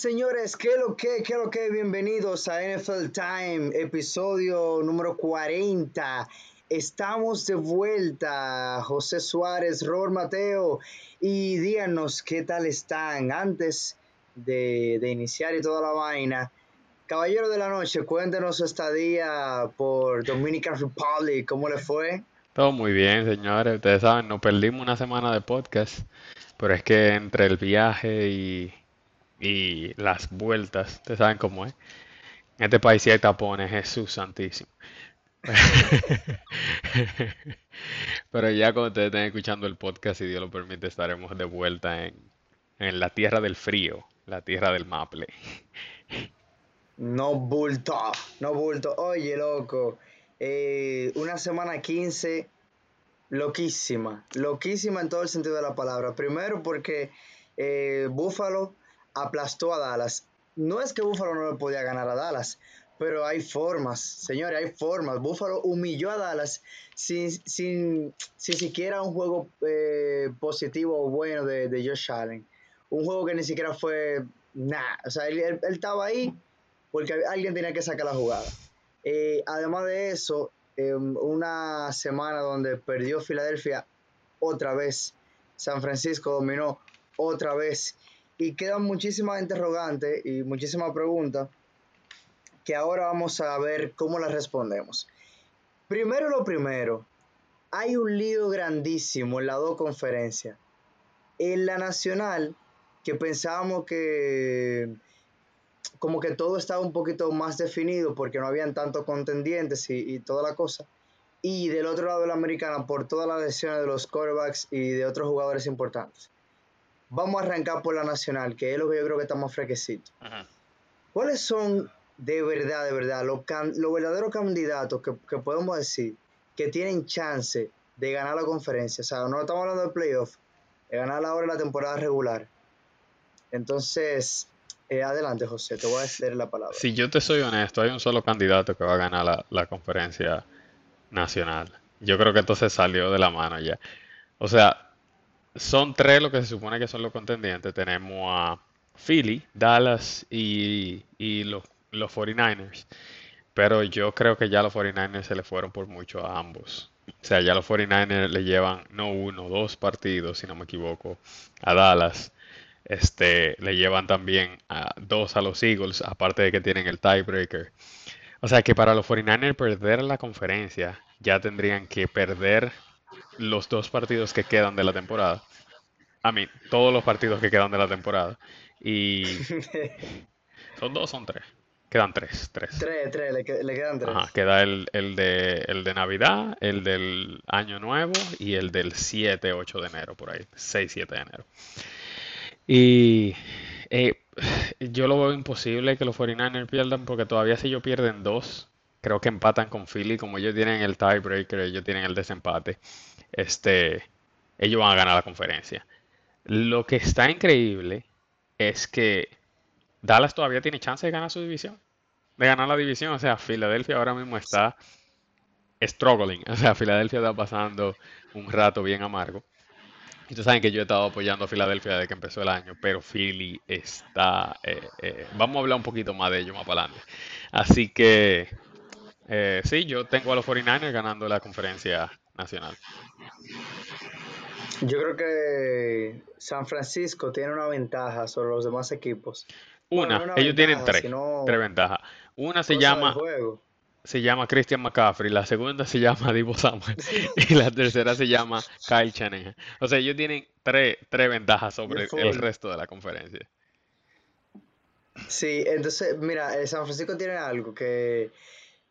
señores? ¿Qué lo que? ¿Qué lo que? Bienvenidos a NFL Time, episodio número 40. Estamos de vuelta, José Suárez, Ror Mateo, y díganos qué tal están antes de, iniciar y toda la vaina. Caballero de la noche, cuéntenos su estadía por Dominican Republic, ¿cómo le fue? Todo muy bien, señores. Ustedes saben, nos perdimos una semana de podcast, pero es que entre el viaje y y las vueltas, ustedes saben cómo es. En este país sí hay tapones, Jesús santísimo. Pero ya cuando ustedes estén escuchando el podcast, si Dios lo permite, estaremos de vuelta en, en la tierra del frío, la tierra del maple. No bulto, no bulto. Oye, loco, eh, una semana 15, loquísima, loquísima en todo el sentido de la palabra. Primero porque eh, Búfalo aplastó a Dallas. No es que Buffalo no le podía ganar a Dallas, pero hay formas, señores, hay formas. Buffalo humilló a Dallas sin, sin, siquiera un juego eh, positivo o bueno de, de, Josh Allen. Un juego que ni siquiera fue nada. O sea, él, estaba ahí porque alguien tenía que sacar la jugada. Eh, además de eso, una semana donde perdió Filadelfia otra vez. San Francisco dominó otra vez y quedan muchísimas interrogantes y muchísimas preguntas que ahora vamos a ver cómo las respondemos. Primero lo primero, hay un lío grandísimo en las dos conferencias. En la nacional, que pensábamos que como que todo estaba un poquito más definido porque no habían tantos contendientes y, y toda la cosa. Y del otro lado de la americana, por todas las lesiones de los quarterbacks y de otros jugadores importantes. Vamos a arrancar por la nacional, que es lo que yo creo que está más fresquecito. ¿Cuáles son de verdad, de verdad, los, verdaderos candidatos que, podemos decir que tienen chance de ganar la conferencia? O sea, no estamos hablando de playoff, de ganar ahora la temporada regular. Entonces, eh, adelante, José, te voy a decir la palabra. Si yo te soy honesto, hay un solo candidato que va a ganar la, la conferencia nacional. Yo creo que entonces salió de la mano ya. O sea, son tres lo que se supone que son los contendientes. Tenemos a Philly, Dallas y, los, los 49ers. Pero yo creo que ya los 49ers se le fueron por mucho a ambos. O sea, ya los 49ers le llevan no uno, dos partidos, si no me equivoco, a Dallas. Este, le llevan también dos a los Eagles, aparte de que tienen el tiebreaker. O sea que para los 49ers perder la conferencia, ya tendrían que perder los dos partidos que quedan de la temporada. A mí, todos los partidos que quedan de la temporada. Y. ¿Son dos o son tres? Quedan tres, tres. Tres, tres, le, quedan tres. Ajá, queda el, de, el de Navidad, el del Año Nuevo y el del 7, 8 de enero, por ahí. 6, 7 de enero. Y eh, yo lo veo imposible que los 49ers pierdan porque todavía si ellos pierden dos, creo que empatan con Philly, como ellos tienen el tiebreaker, ellos tienen el desempate, este, ellos van a ganar la conferencia. Lo que está increíble es que Dallas todavía tiene chance de ganar su división, de ganar la división, o sea, Filadelfia ahora mismo está struggling, o sea, Filadelfia está pasando un rato bien amargo. Y ustedes saben que yo he estado apoyando a Filadelfia desde que empezó el año, pero Philly está... Eh, eh, vamos a hablar un poquito más de ello más para adelante. Así que eh, sí, yo tengo a los 49ers ganando la conferencia nacional. Yo creo que San Francisco tiene una ventaja sobre los demás equipos. Una, ellos tienen tres, tres ventajas. Una se llama se llama Christian McCaffrey, la segunda se llama Divo Samuel y la tercera se llama Kyle Shanahan. O sea, ellos tienen tres, tres ventajas sobre el resto de la conferencia. Sí, entonces, mira, San Francisco tiene algo que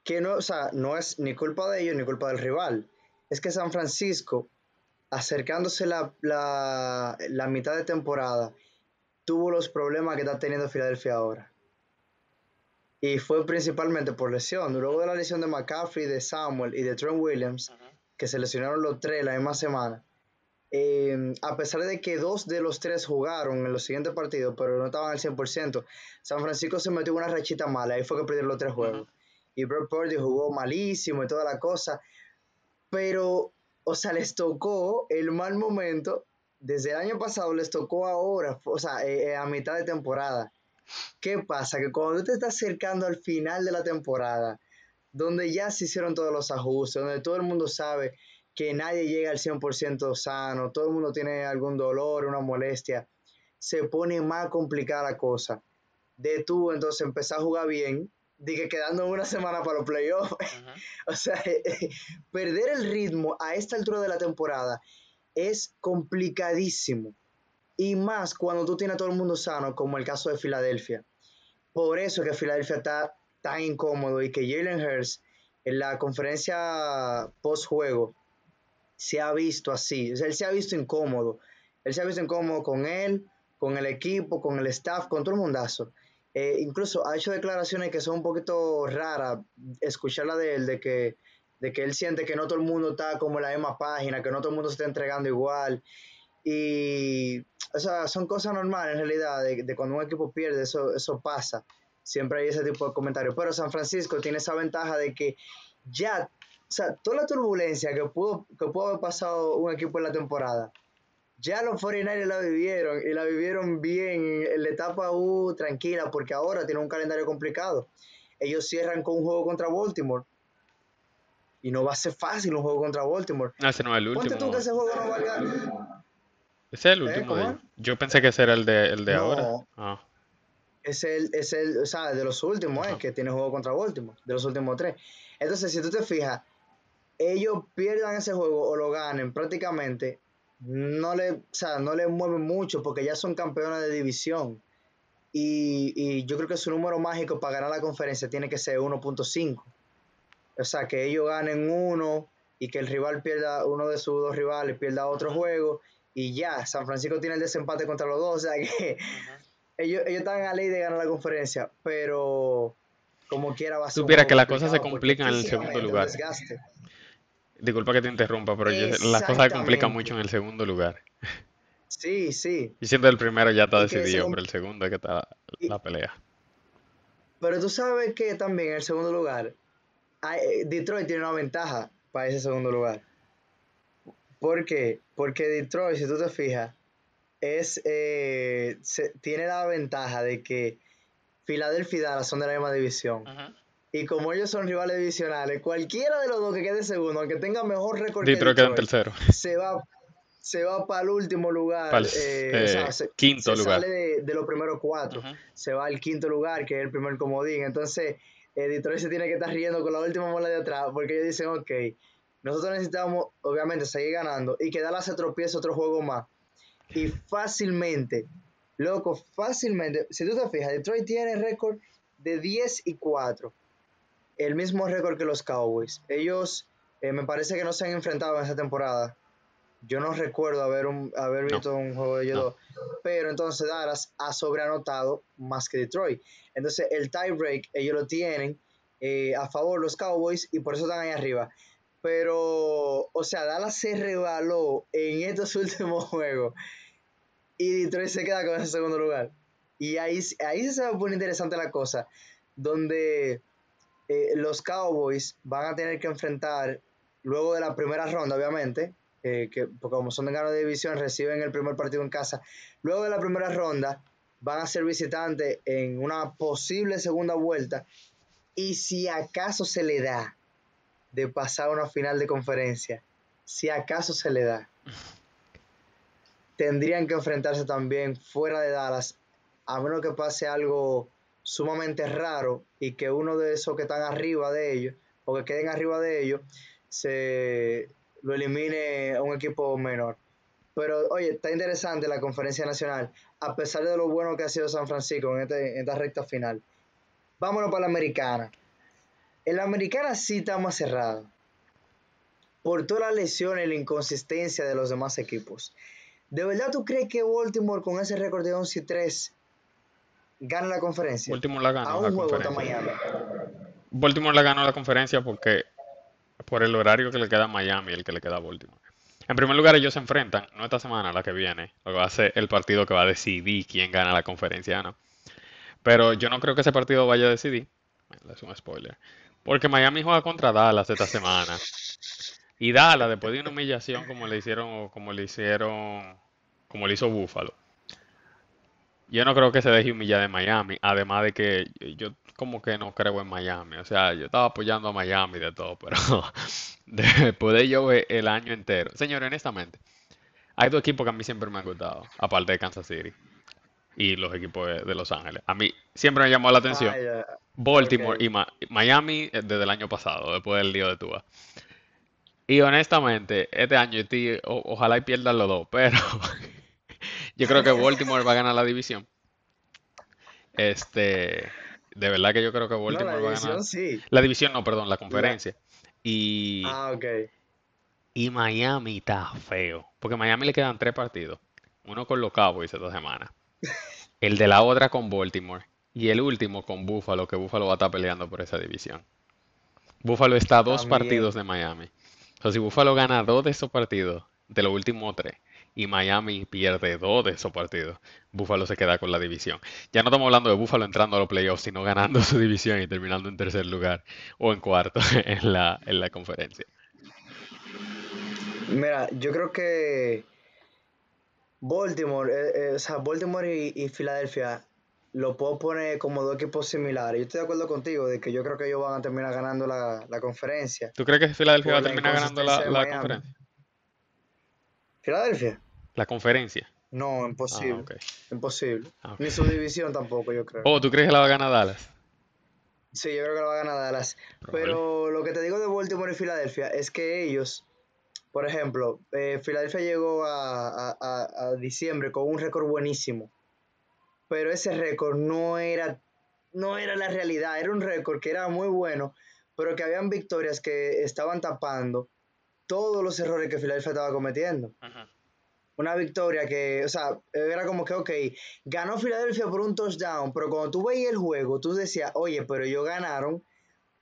que no, o sea, no es ni culpa de ellos ni culpa del rival. Es que San Francisco, acercándose la, la, mitad de temporada, tuvo los problemas que está teniendo Filadelfia ahora. Y fue principalmente por lesión. Luego de la lesión de McCaffrey, de Samuel y de Trent Williams, que se lesionaron los tres la misma semana, em, a pesar de que dos de los tres jugaron en los siguientes partidos, pero no estaban al 100%, San Francisco se metió en una rachita mala. Ahí fue que perdieron los tres juegos y Brock Purdy jugó malísimo y toda la cosa, pero, o sea, les tocó el mal momento desde el año pasado les tocó ahora, o sea, eh, eh, a mitad de temporada. ¿Qué pasa? Que cuando tú te estás acercando al final de la temporada, donde ya se hicieron todos los ajustes, donde todo el mundo sabe que nadie llega al 100% sano, todo el mundo tiene algún dolor, una molestia, se pone más complicada la cosa. De tú entonces empezar a jugar bien, que quedando una semana para los playoffs. o sea, perder el ritmo a esta altura de la temporada es complicadísimo. Y más cuando tú tienes a todo el mundo sano, como el caso de Filadelfia. Por eso que Filadelfia está tan incómodo y que Jalen Hurts en la conferencia post-juego se ha visto así. O sea, él se ha visto incómodo. Él se ha visto incómodo con él, con el equipo, con el staff, con todo el mundazo. Eh, incluso ha hecho declaraciones que son un poquito raras, escucharla de él, de que, de que él siente que no todo el mundo está como en la misma página, que no todo el mundo se está entregando igual. Y o sea, son cosas normales en realidad, de, cuando un equipo pierde, eso, eso pasa. Siempre hay ese tipo de comentarios. Pero San Francisco tiene esa ventaja de que ya, o sea, toda la turbulencia que pudo, que pudo haber pasado un equipo en la temporada, ya los 49ers la vivieron y la vivieron bien en la etapa U tranquila porque ahora tienen un calendario complicado. Ellos cierran con un juego contra Baltimore y no va a ser fácil un juego contra Baltimore. No, ese no es el último. tú que ese juego no valga. Ese es el ¿Eh? último. Yo pensé que ese era el de, el de ahora. Ah. Es el, es el, o sea, de los últimos, eh, que tiene juego contra Baltimore, de los últimos tres. Entonces, si tú te fijas, ellos pierdan ese juego o lo ganen prácticamente no le, o sea, no le mueven mucho porque ya son campeones de división. Y, yo creo que su número mágico para ganar la conferencia tiene que ser 1.5. O sea, que ellos ganen uno y que el rival pierda, uno de sus dos rivales pierda otro juego y ya, San Francisco tiene el desempate contra los dos. O sea que ellos, ellos están a ley de ganar la conferencia, pero como quiera va a ser. Supiera que las cosas se complican en el segundo lugar. Disculpa que te interrumpa, pero las cosas se complican mucho en el segundo lugar. Sí, sí. Y siendo el primero ya está decidido, pero el segundo es que está la pelea. Pero tú sabes que también en el segundo lugar, eh, Detroit tiene una ventaja para ese segundo lugar. ¿Por qué? Porque Detroit, si tú te fijas, es, eh, tiene la ventaja de que Filadelfia y Dallas son de la misma división. Ajá. Y como ellos son rivales divisionales, cualquiera de los dos que quede segundo, aunque tenga mejor récord que Detroit, queda en tercero. Se va, se va para el último lugar. El eh, eh, quinto lugar. Sale de, los primeros cuatro. Se va al quinto lugar, que es el primer comodín. Entonces, eh, Detroit se tiene que estar riendo con la última bola de atrás, porque ellos dicen, ok, nosotros necesitamos, obviamente, seguir ganando y que Dallas se tropiece otro juego más. Y fácilmente, loco, fácilmente, si tú te fijas, Detroit tiene récord de 10 y 4 el mismo récord que los Cowboys. Ellos eh, me parece que no se han enfrentado en esa temporada. Yo no recuerdo haber, un, haber visto un juego de ellos Pero entonces Dallas ha sobreanotado más que Detroit. Entonces el tiebreak ellos lo tienen eh, a favor los Cowboys y por eso están ahí arriba. Pero, o sea, Dallas se revaló en estos últimos juegos y Detroit se queda con ese segundo lugar. Y ahí, ahí se va a poner interesante la cosa, donde eh, los Cowboys van a tener que enfrentar, luego de la primera ronda, obviamente, eh, que como son de gano de división, reciben el primer partido en casa. Luego de la primera ronda, van a ser visitantes en una posible segunda vuelta. Y si acaso se le da de pasar a una final de conferencia, si acaso se le da, tendrían que enfrentarse también fuera de Dallas, a menos que pase algo sumamente raro y que uno de esos que están arriba de ellos o que queden arriba de ellos se lo elimine a un equipo menor. Pero oye, está interesante la conferencia nacional, a pesar de lo bueno que ha sido San Francisco en, este, esta recta final. Vámonos para la americana. En la americana sí está más cerrado. Por todas las lesiones y la inconsistencia de los demás equipos. ¿De verdad tú crees que Baltimore con ese récord de 11 y 3 gana la conferencia. Baltimore la ganó la conferencia. Baltimore la ganó la conferencia porque por el horario que le queda a Miami y el que le queda a Baltimore. En primer lugar, ellos se enfrentan, no esta semana, la que viene, lo que va a ser el partido que va a decidir quién gana la conferencia, ¿no? Pero yo no creo que ese partido vaya a decidir. Es un spoiler. Porque Miami juega contra Dallas esta semana. Y Dallas, después de una humillación como le hicieron, como le hicieron como lo hizo Buffalo, yo no creo que se deje humillar de Miami, además de que yo como que no creo en Miami, o sea, yo estaba apoyando a Miami de todo, pero después de yo ver el año entero, señor, honestamente, hay dos equipos que a mí siempre me han gustado, aparte de Kansas City y los equipos de, de Los Ángeles. A mí siempre me llamó la atención Ah. Baltimore y Ma- Miami eh, desde el año pasado, después del lío de Tua. Y honestamente, este año estoy- o- ojalá y pierdan los dos, pero yo creo que Baltimore va a ganar la división. Este, de verdad que yo creo que No, la Baltimore va a ganar. sí. La división no, perdón, la conferencia. Y, Ah, ok. y Miami está feo, porque a Miami le quedan tres partidos. Uno con los Cowboys esta semana, el de la otra con Baltimore y el último con Buffalo, que Buffalo va a estar peleando por esa división. Buffalo está a dos partidos de Miami. O sea, si Buffalo gana dos de esos partidos, de los últimos tres, y Miami pierde dos de esos partidos, Buffalo se queda con la división. Ya no estamos hablando de Buffalo entrando a los playoffs, sino ganando su división y terminando en tercer lugar o en cuarto en la, en la conferencia. Mira, yo creo que Baltimore, eh, eh, o sea, Baltimore y, y Filadelfia lo puedo poner como dos equipos similares. Yo estoy de acuerdo contigo de que yo creo que ellos van a terminar ganando la, la conferencia ¿Tú crees que Filadelfia va a terminar ganando la, la conferencia? ¿Filadelfia? La conferencia. No, Ah, imposible. ok. Imposible. Ah, ok. Ni su división tampoco, yo creo. Oh, ¿tú crees que la va a ganar Dallas? Sí, yo creo que lo va a ganar Dallas. Probable. Pero lo que te digo de Baltimore y Filadelfia es que ellos, por ejemplo, eh, Filadelfia llegó a, a- a- a diciembre con un récord buenísimo. Pero ese récord no era, no era la realidad. Era un récord que era muy bueno, pero que habían victorias que estaban tapando todos los errores que Filadelfia estaba cometiendo. Una victoria que, o sea, era como que, ok, ganó Filadelfia por un touchdown, pero cuando tú veías el juego, tú decías, oye, pero ellos ganaron,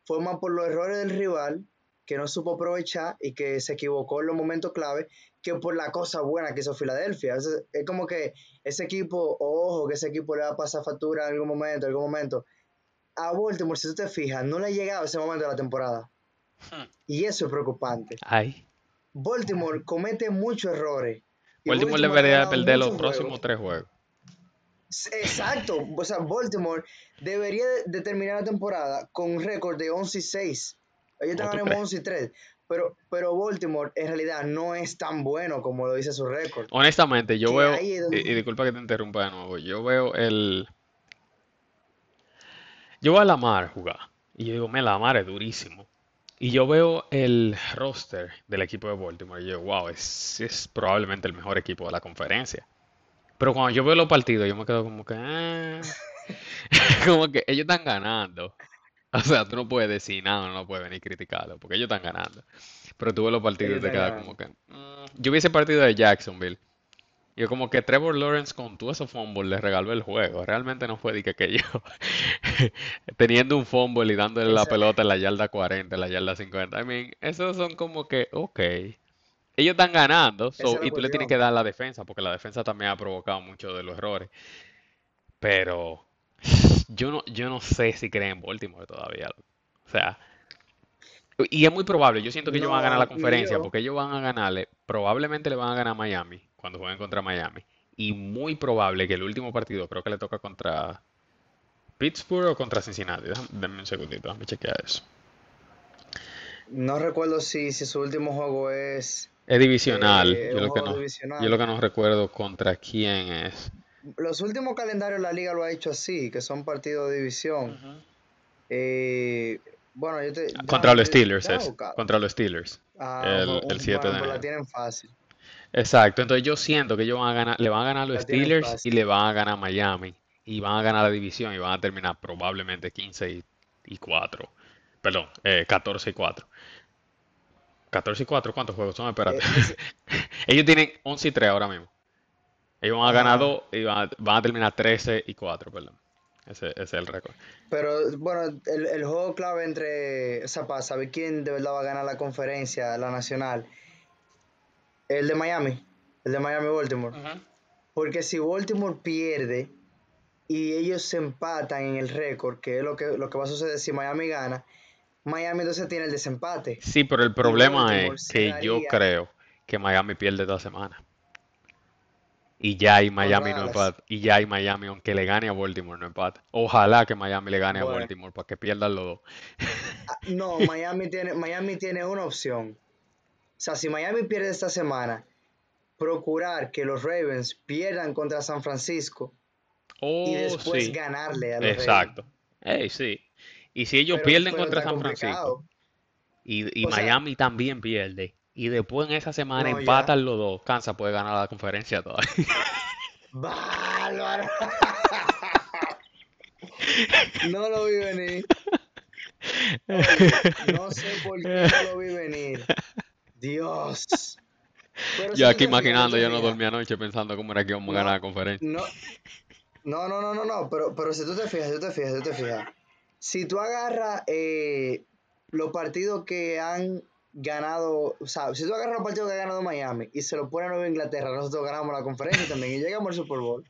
fue más por los errores del rival, que no supo aprovechar y que se equivocó en los momentos clave, que por la cosa buena que hizo Filadelfia. Es como que ese equipo, ojo, que ese equipo le va a pasar factura en algún momento, en algún momento. A Baltimore, si tú te fijas, no le ha llegado ese momento de la temporada. Y eso es preocupante. Ay. Baltimore comete muchos errores. Baltimore debería perder los próximos juegos. tres juegos. Exacto, o sea, Baltimore debería de, terminar la temporada con un récord de 11 y 6. Ellos ¿Cómo están en crees? 11 y 3, pero, pero Baltimore en realidad no es tan bueno como lo dice su récord. Honestamente, yo Que veo, donde- y, y disculpa que te interrumpa de nuevo, yo veo el... Yo veo a Lamar jugar, y yo digo, me Lamar es durísimo. Y yo veo el roster del equipo de Baltimore, y yo, wow, es, es probablemente el mejor equipo de la conferencia. Pero cuando yo veo los partidos, yo me quedo como que, ah, como que ellos están ganando. O sea, tú no puedes decir nada, no puedes venir a criticarlo, porque ellos están ganando. Pero tú ves los partidos y te quedas como que, mm. Yo vi ese partido de Jacksonville. Y yo como que Trevor Lawrence con todo ese fumble le regaló el juego. Realmente no fue de que, que yo teniendo un fumble y dándole la pelota en la yarda 40, en la yarda 50. I mean, esos son como que, ok. Ellos están ganando, so- y tú le tienes que dar la defensa, porque la defensa también ha provocado muchos de los errores. Pero yo no, yo no sé si creen en Baltimore todavía. O sea, y es muy probable, yo siento que ellos van a ganar la conferencia, yo. porque ellos van a ganarle, probablemente le van a ganar a Miami cuando jueguen contra Miami. Y muy probable que el último partido, creo que le toca contra Pittsburgh o contra Cincinnati. Déjame, dame un segundito, déjame chequear eso. No recuerdo si, si su último juego es Es divisional, eh, yo lo que no, yo divisional. lo que no recuerdo contra quién es. Los últimos calendarios la liga lo ha hecho así, que son partidos de división. Eh, bueno, yo te... Contra los Steelers es, contra los Steelers. Ah, el- el 7 de bueno, la enero. tienen fácil. Exacto, entonces yo siento que ellos van a ganar, le van a ganar a los Steelers y le van a ganar a Miami y van a ganar la división y van a terminar probablemente 15 y, y 4. Perdón, eh, 14 y 4. 14 y 4, ¿cuántos juegos son? Espérate. Eh, Ellos tienen 11 y 3 ahora mismo. Ellos van a ganar Ajá. 2 y van a, van a terminar 13 y 4, perdón. Ese, ese es el récord. Pero bueno, el, el juego clave entre, o sea, para saber quién de verdad va a ganar la conferencia, la nacional, el de Miami, el de Miami-Baltimore. Porque si Baltimore pierde y ellos se empatan en el récord, que es lo que, lo que va a suceder si Miami gana, Miami entonces tiene el desempate. Sí, pero el problema es que yo creo que Miami pierde esta semana. Y ya y Miami no empata. Y ya y Miami, aunque le gane a Baltimore, no empata. Ojalá que Miami le gane a Baltimore para que pierdan los dos. Ah, no, Miami tiene, Miami tiene una opción. O sea, si Miami pierde esta semana, procurar que los Ravens pierdan contra San Francisco y oh, después ganarle a los Exacto. sí. Y si ellos pierden contra San Francisco y, Miami también pierde y después en esa semana empatan los dos, Kansas puede ganar la conferencia todavía. ¡Bárbaro! no lo vi venir. no sé por qué no lo vi venir. Dios. yo aquí imaginando, yo no dormí anoche pensando cómo era que íbamos a ganar la conferencia. No, no, no, no, no, pero, pero si tú te fijas, si tú te fijas, si tú te fijas. Si tú agarras eh, los partidos que han ganado, o sea, si tú agarras los partidos que ha ganado Miami y se lo pone a Nueva Inglaterra, nosotros ganamos la conferencia también y llegamos al Super Bowl.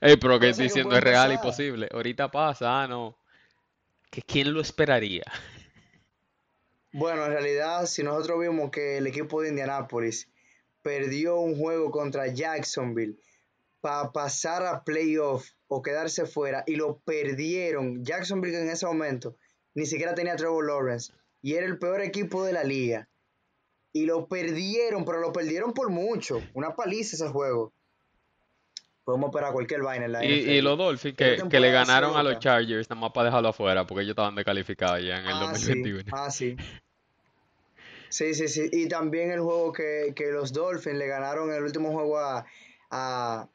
Ey, pero que estoy diciendo es real y posible. Ahorita pasa, ah, no. ¿Que ¿Quién lo esperaría? Bueno, en realidad, si nosotros vimos que el equipo de Indianapolis perdió un juego contra Jacksonville para pasar a playoff o quedarse fuera y lo perdieron, Jacksonville en ese momento ni siquiera tenía Trevor Lawrence y era el peor equipo de la liga. Y lo perdieron, pero lo perdieron por mucho. Una paliza ese juego. Podemos esperar cualquier vaina en la y, y los Dolphins que, le ganaron a los Chargers nada más para dejarlo afuera porque ellos estaban descalificados ya en el 2021. Ah, ah, sí. Sí, sí, sí. Y también el juego que, los Dolphins le ganaron en el último juego a, a,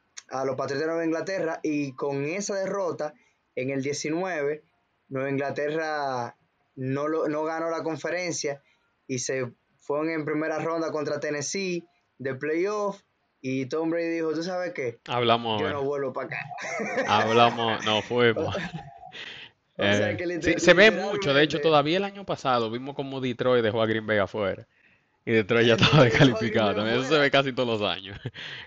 los Patriotas de Nueva Inglaterra y con esa derrota en el 19, Nueva Inglaterra no, lo, no ganó la conferencia y se fueron en primera ronda contra Tennessee de playoff y Tom Brady dijo, ¿tú sabes qué? Hablamos. Yo no vuelvo para acá. Hablamos, no fuimos. Eh, se ve mucho, de hecho todavía el año pasado vimos como Detroit dejó a Green Bay afuera. Y Detroit ya estaba descalificado. También eso se ve casi todos los años.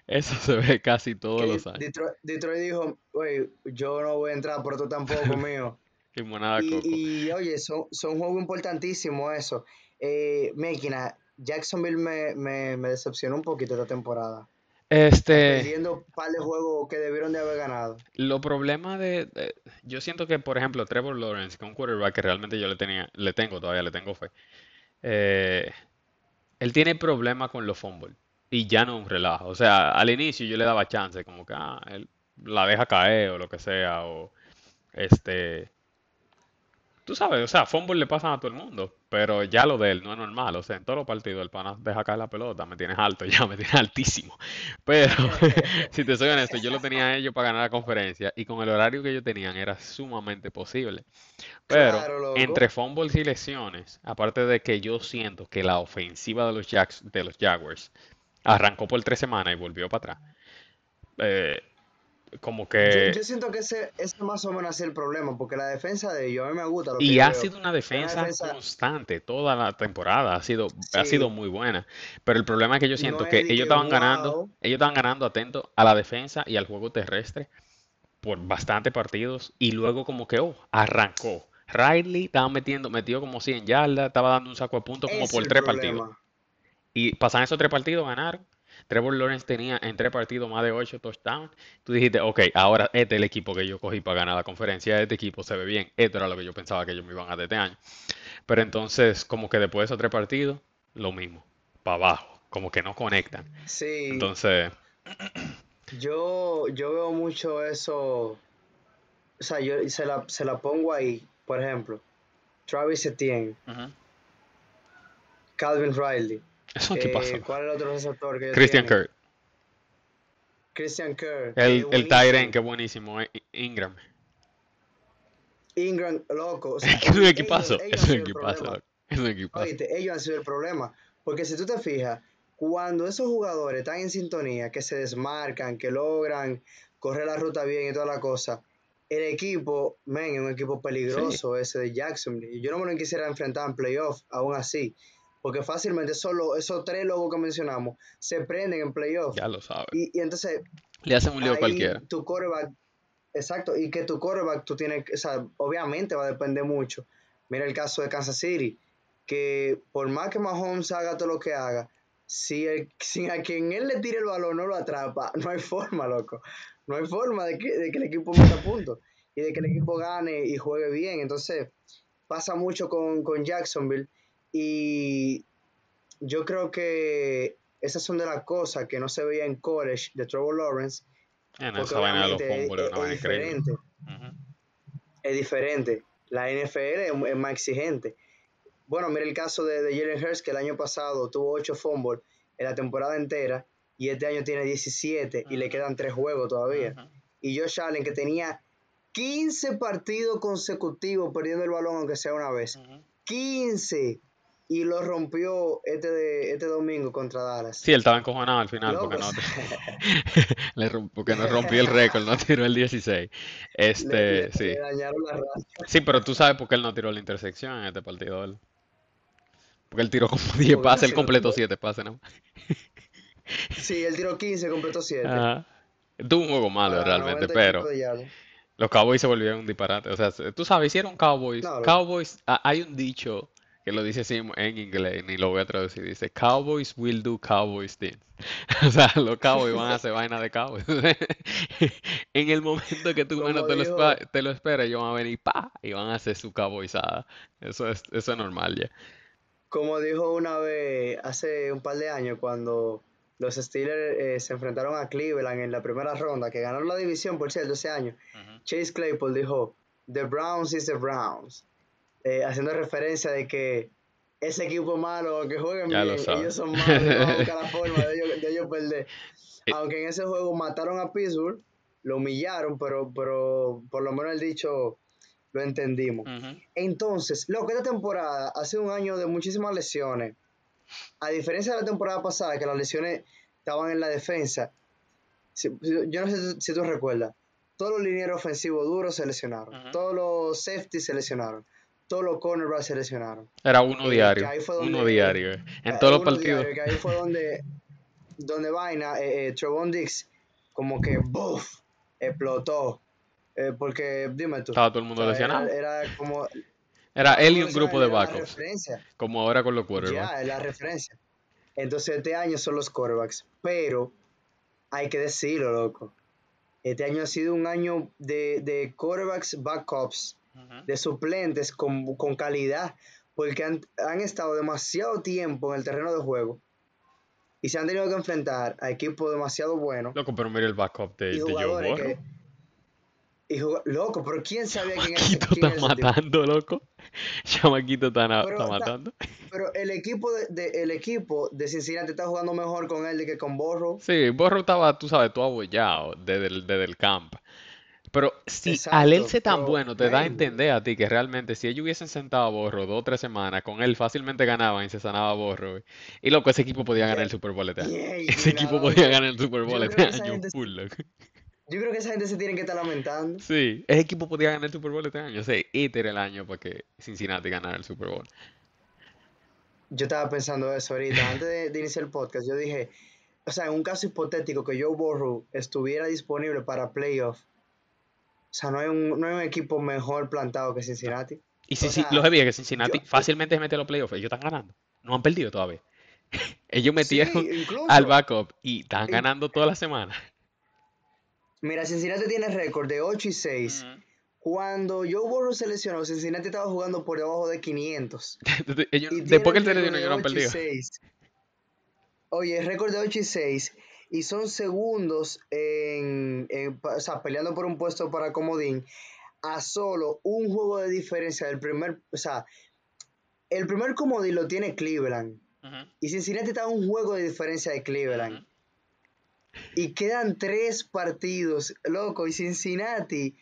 Eso se ve casi todos los años. Detroit, dijo, oye, yo no voy a entrar, pero tú tampoco, mío. Y, oye, son, son juegos importantísimos eso. Eh, Mekina, Jacksonville me, me, me, decepcionó un poquito esta temporada. Este. Perdiendo un par de juegos que debieron de haber ganado. Lo problema de, Yo siento que, por ejemplo, Trevor Lawrence, que es un quarterback que realmente yo le tenía, le tengo todavía, le tengo fe. Eh, él tiene problemas con los fumbles. Y ya no un relajo. O sea, al inicio yo le daba chance, como que ah, él la deja caer o lo que sea. O este tú sabes, o sea, fumble le pasan a todo el mundo, pero ya lo de él no es normal, o sea, en todos los partidos el pana deja caer la pelota, me tienes alto, ya me tienes altísimo, pero si te soy honesto, yo lo tenía a ellos para ganar la conferencia y con el horario que ellos tenían era sumamente posible, pero entre fumbles y lesiones, aparte de que yo siento que la ofensiva de los, Jacks, de los Jaguars arrancó por tres semanas y volvió para atrás, eh, como que... Yo, siento que ese, ese más o menos es el problema, porque la defensa de ellos a mí me gusta. y ha sido una defensa, constante toda la temporada, ha sido, ha sido muy buena. Pero el problema es que yo siento que ellos estaban ganando, ellos estaban ganando atento a la defensa y al juego terrestre por bastantes partidos y luego como que, oh, arrancó. Riley estaba metiendo, metió como 100 yardas, estaba dando un saco de puntos como por tres partidos. Y pasan esos tres partidos, ganaron Trevor Lawrence tenía en tres partidos más de ocho touchdowns. Tú dijiste, ok, ahora este es el equipo que yo cogí para ganar la conferencia. Este equipo se ve bien. Esto era lo que yo pensaba que ellos me iban a dar este año. Pero entonces, como que después de esos tres partidos, lo mismo, para abajo. Como que no conectan. Sí. Entonces. Yo, yo veo mucho eso. O sea, yo se la, se la pongo ahí. Por ejemplo, Travis Etienne, Calvin Riley. Eso qué pasa. Eh, ¿Cuál es el otro receptor que Christian Kirk. Christian Kirk. El, el Tyren, que buenísimo. Eh, Ingram. Ingram, loco. es un equipazo. es un equipazo. Es un equipazo. Oíste, ellos han sido el problema. Porque si tú te fijas, cuando esos jugadores están en sintonía, que se desmarcan, que logran correr la ruta bien y toda la cosa, el equipo, men, es un equipo peligroso ese de Jacksonville. Yo no me lo quisiera enfrentar en playoff, aún así. Porque fácilmente solo esos tres logos que mencionamos se prenden en playoff. Ya lo sabes. Y, entonces. Le hacen un lío cualquiera. Tu quarterback. Exacto. Y que tu quarterback, tú tienes. O sea, obviamente va a depender mucho. Mira el caso de Kansas City. Que por más que Mahomes haga todo lo que haga, si, el, si a quien él le tire el balón no lo atrapa, no hay forma, loco. No hay forma de que, de que el equipo meta puntos y de que el equipo gane y juegue bien. Entonces, pasa mucho con, con Jacksonville y yo creo que esas son de las cosas que no se veía en college de Trevor Lawrence. En porque de los obviamente es, es increíble. diferente. Ujú. Es diferente. La NFL es, es más exigente. Bueno, mira el caso de, de Jalen Hurts, que el año pasado tuvo 8 fumbles en la temporada entera y este año tiene 17 y le quedan 3 juegos todavía. Y Josh Allen, que tenía 15 partidos consecutivos perdiendo el balón, aunque sea una vez. Ujú. 15. Y lo rompió este, de, este domingo contra Dallas. Sí, él estaba encojonado al final porque no, le rom- porque no rompió el récord, no tiró el 16. le, Este, le- sí. le dañaron la. Sí, pero tú sabes por qué él no tiró la intersección en este partido. Él. Porque él tiró como 10 Porque pases, él completó tiró. 7 pases, ¿no? Sí, él tiró 15, completó 7. Ajá. Tuvo un juego malo realmente, 90 y pero los Cowboys se volvieron un disparate. O sea, tú sabes, hicieron Cowboys. No, Cowboys, hay un dicho que lo dice así en inglés, ni lo voy a traducir. Dice, Cowboys will do Cowboys things. O sea, los Cowboys van a hacer vaina de Cowboys. En el momento que tú menos te lo, espa- te lo esperas, ellos van a venir pa y van a hacer su cowboyzada. Eso es, eso es normal ya. como dijo una vez hace un par de años cuando los Steelers eh, se enfrentaron a Cleveland en la primera ronda, que ganaron la división, por cierto, ese año. Chase Claypool dijo, The Browns is the Browns, eh, haciendo referencia de que ese equipo malo, aunque jueguen Ya bien, ellos son malos, van a buscar la forma de ellos, de ellos perder. Eh, Aunque en ese juego mataron a Pittsburgh, lo humillaron, pero, pero por lo menos el dicho lo entendimos. Entonces, lo que esta temporada ha sido un año de muchísimas lesiones. A diferencia de la temporada pasada, que las lesiones estaban en la defensa. Si- si- yo no sé si tú recuerdas. Todos los linieros ofensivos duros se lesionaron. Todos los safeties se lesionaron. Todos los cornerbacks se lesionaron. Era uno Eh, diario, uno diario. eh. En eh, todos los partidos. diario, que ahí fue donde. Donde vaina, eh, eh, Trevon Dix, como que, ¡buf! explotó. Porque, dime tú. Estaba todo el o mundo sea, lesionado. era, era como. Era él y un grupo de backups, como ahora con los quarterbacks. Ya, es la referencia. Entonces, este año son los quarterbacks. Pero, hay que decirlo, loco. Este año ha sido un año de, de quarterbacks backups. De suplentes con, con calidad, porque han, han estado demasiado tiempo en el terreno de juego y se han tenido que enfrentar a equipos demasiado buenos Loco, pero mira el backup de, y de Joe Burrow. que. Y juga- loco, pero ¿quién sabía quién era, Chamaquito está tipo? matando, loco. Chamaquito está, Pero está está- matando. Pero el equipo de, de- el equipo de Cincinnati está jugando mejor con él de que con Borro. Sí, Burrow estaba, tú sabes, todo abollado desde el, desde el camp. Pero si al él ser tan bueno, te da a entender a ti que realmente si ellos hubiesen sentado a Borro dos o tres semanas, con él fácilmente ganaban y se sanaba Borro. Y loco, ese equipo podía ganar el Super Bowl este año. Yeah, Ese equipo podía ganar el Super Bowl este año, gente- full, loco. Yo creo que esa gente se tiene que estar lamentando. Sí, ese equipo podía ganar el Super Bowl este año. O sea, este era el año para que Cincinnati ganara el Super Bowl. Yo estaba pensando eso ahorita, antes de, de iniciar el podcast, yo dije, o sea, en un caso hipotético que Joe Burrow estuviera disponible para playoff, o sea, no hay un, no hay un equipo mejor plantado que Cincinnati. Y si, si sea, lo heavy es que Cincinnati yo- fácilmente se mete a los playoffs. Ellos están ganando. No han perdido todavía. Ellos metieron Sí, incluso. al backup y están ganando toda la semana. Mira, Cincinnati tiene récord de 8 y 6. Cuando Joe Burrow se lesionó, Cincinnati estaba jugando por debajo de 500. Ellos- Y después que él tiene se el lesionó, ellos no han de 8 y perdido. 6. Oye, récord de 8 y 6. Y son segundos en, en- o sea, peleando por un puesto para comodín a solo un juego de diferencia del primer, o sea, el primer comodín lo tiene Cleveland. Y Cincinnati está a un juego de diferencia de Cleveland. Y quedan tres partidos, loco, y Cincinnati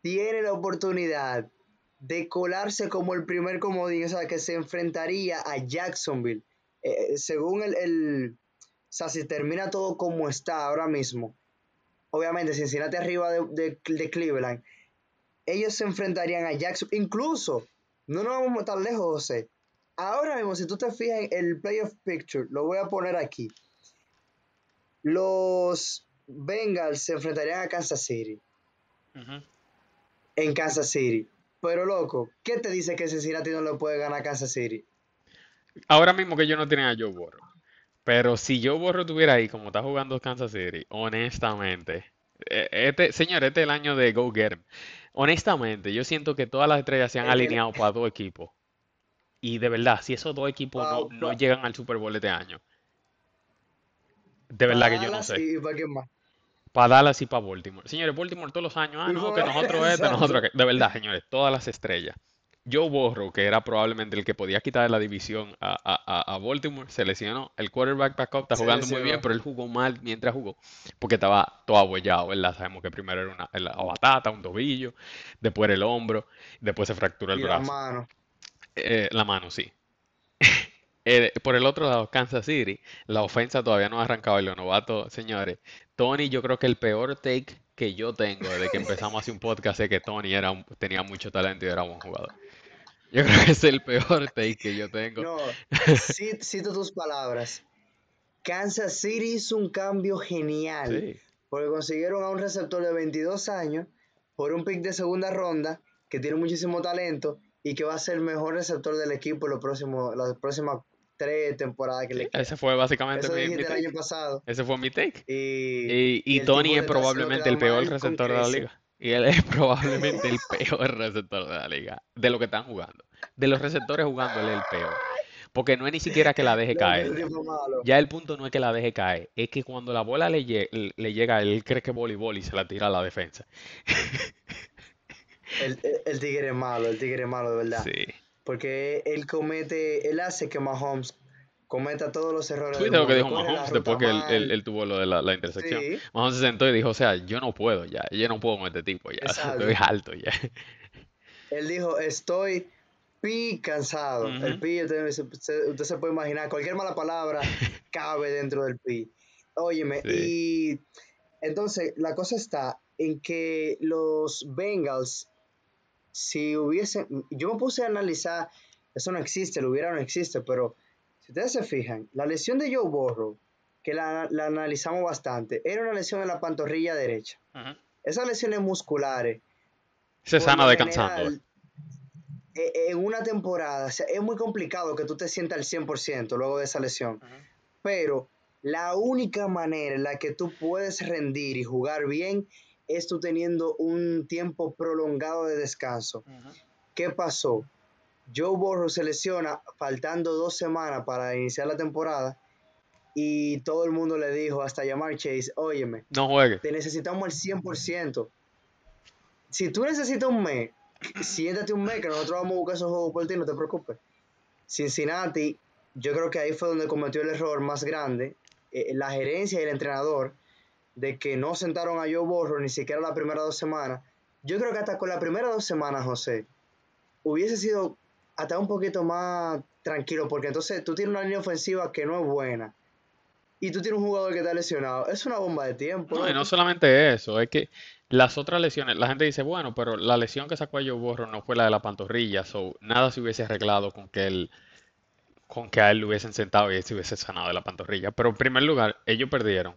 tiene la oportunidad de colarse como el primer comodín, o sea, que se enfrentaría a Jacksonville. Eh, según el, el- sea, si termina todo como está ahora mismo, obviamente Cincinnati arriba de, de- de Cleveland, ellos se enfrentarían a Jackson, incluso, no nos vamos tan lejos, José. Ahora mismo, si tú te fijas en el playoff picture, lo voy a poner aquí. Los Bengals se enfrentarían a Kansas City, en Kansas City. Pero loco, ¿qué te dice que Cincinnati no le puede ganar a Kansas City? Ahora mismo que ellos no tienen a Joe Burrow. Pero si yo borro estuviera ahí, como está jugando Kansas City, honestamente, eh, este, señor, este es el año de Go Get. Honestamente, yo siento que todas las estrellas se han El- el- alineado para dos equipos. Y de verdad, si esos dos equipos no, Wow, no llegan al Super Bowl este año, de verdad para que yo no sé. y para Dallas y para Baltimore. Señores, Baltimore todos los años, ah, no, que nosotros este, nosotros. De verdad, señores, todas las estrellas. Joe Burrow, que era probablemente el que podía quitar la división a, a- a- Baltimore, se lesionó. El quarterback backup está jugando muy bien, pero él jugó mal mientras jugó, porque estaba todo abollado, ¿verdad? Sabemos que primero era una la batata, un tobillo, después era el hombro, después se fracturó el Y la brazo. mano. Eh, la mano, sí. Eh, por el otro lado, Kansas City, la ofensa todavía no ha arrancado y los novatos, señores. Tony, yo creo que el peor take que yo tengo desde que empezamos a hacer un podcast es que Tony era un- tenía mucho talento y era buen jugador. Yo creo que es el peor take que yo tengo. No, ci- cito tus palabras. Kansas City hizo un cambio genial. Sí, Porque consiguieron a un receptor de 22 años por un pick de segunda ronda que tiene muchísimo talento y que va a ser el mejor receptor del equipo en los próximos, las próximas tres temporadas que sí, le quedan. ese fue básicamente Eso mi, el año take. pasado. Ese fue mi take. Y, Y, y y el Tony es probablemente el peor receptor de la liga. Y él es probablemente el peor receptor de la liga. De lo que están jugando. De los receptores jugando, él es el peor. Porque no es ni siquiera que la deje caer. Ya el punto no es que la deje caer, es que cuando la bola le, lle- le llega, él cree que es voleibol y se la tira a la defensa. El, el- el tigre es malo, el tigre es malo de verdad. Sí. Porque él comete, él hace que Mahomes cometa todos los errores ¿Tuviste lo que dijo Mahomes después que él, él- mal. él tuvo lo de la, la intersección? Sí. Mahomes se sentó y dijo, o sea, yo no puedo ya, yo no puedo con este tipo ya, Exacto. estoy alto ya. Él dijo, estoy pi cansado. El pi, usted, se- se- usted se puede imaginar, cualquier mala palabra cabe dentro del pi. Óyeme, y entonces la cosa está en que los Bengals, si hubiesen, yo me puse a analizar, eso no existe, lo hubiera no existe, pero si ustedes se fijan, la lesión de Joe Burrow, que la, la analizamos bastante, era una lesión en la pantorrilla derecha. Ujú. Esas lesiones musculares Se sana descansando. general, eh, En una temporada, o sea, es muy complicado que tú te sientas al 100% luego de esa lesión. Pero la única manera en la que tú puedes rendir y jugar bien es tú teniendo un tiempo prolongado de descanso. ¿Qué pasó? Joe Burrow se lesiona faltando dos semanas para iniciar la temporada y todo el mundo le dijo hasta llamar Chase, óyeme, No juegue. te necesitamos al 100%. Si tú necesitas un mes, siéntate un mes que nosotros vamos a buscar esos juegos por ti, no te preocupes. Cincinnati, yo creo que ahí fue donde cometió el error más grande, eh, la gerencia y el entrenador, de que no sentaron a Joe Burrow ni siquiera las primeras dos semanas. Yo creo que hasta con las primeras dos semanas, José, hubiese sido hasta un poquito más tranquilo, porque entonces tú tienes una línea ofensiva que no es buena. Y tú tienes un jugador que está lesionado. Es una bomba de tiempo. No, y no solamente eso, es que las otras lesiones, la gente dice, bueno, pero la lesión que sacó a Joe Burrow no fue la de la pantorrilla, so nada se hubiese arreglado con que él, con que a él lo hubiesen sentado y él se hubiese sanado de la pantorrilla. Pero en primer lugar, ellos perdieron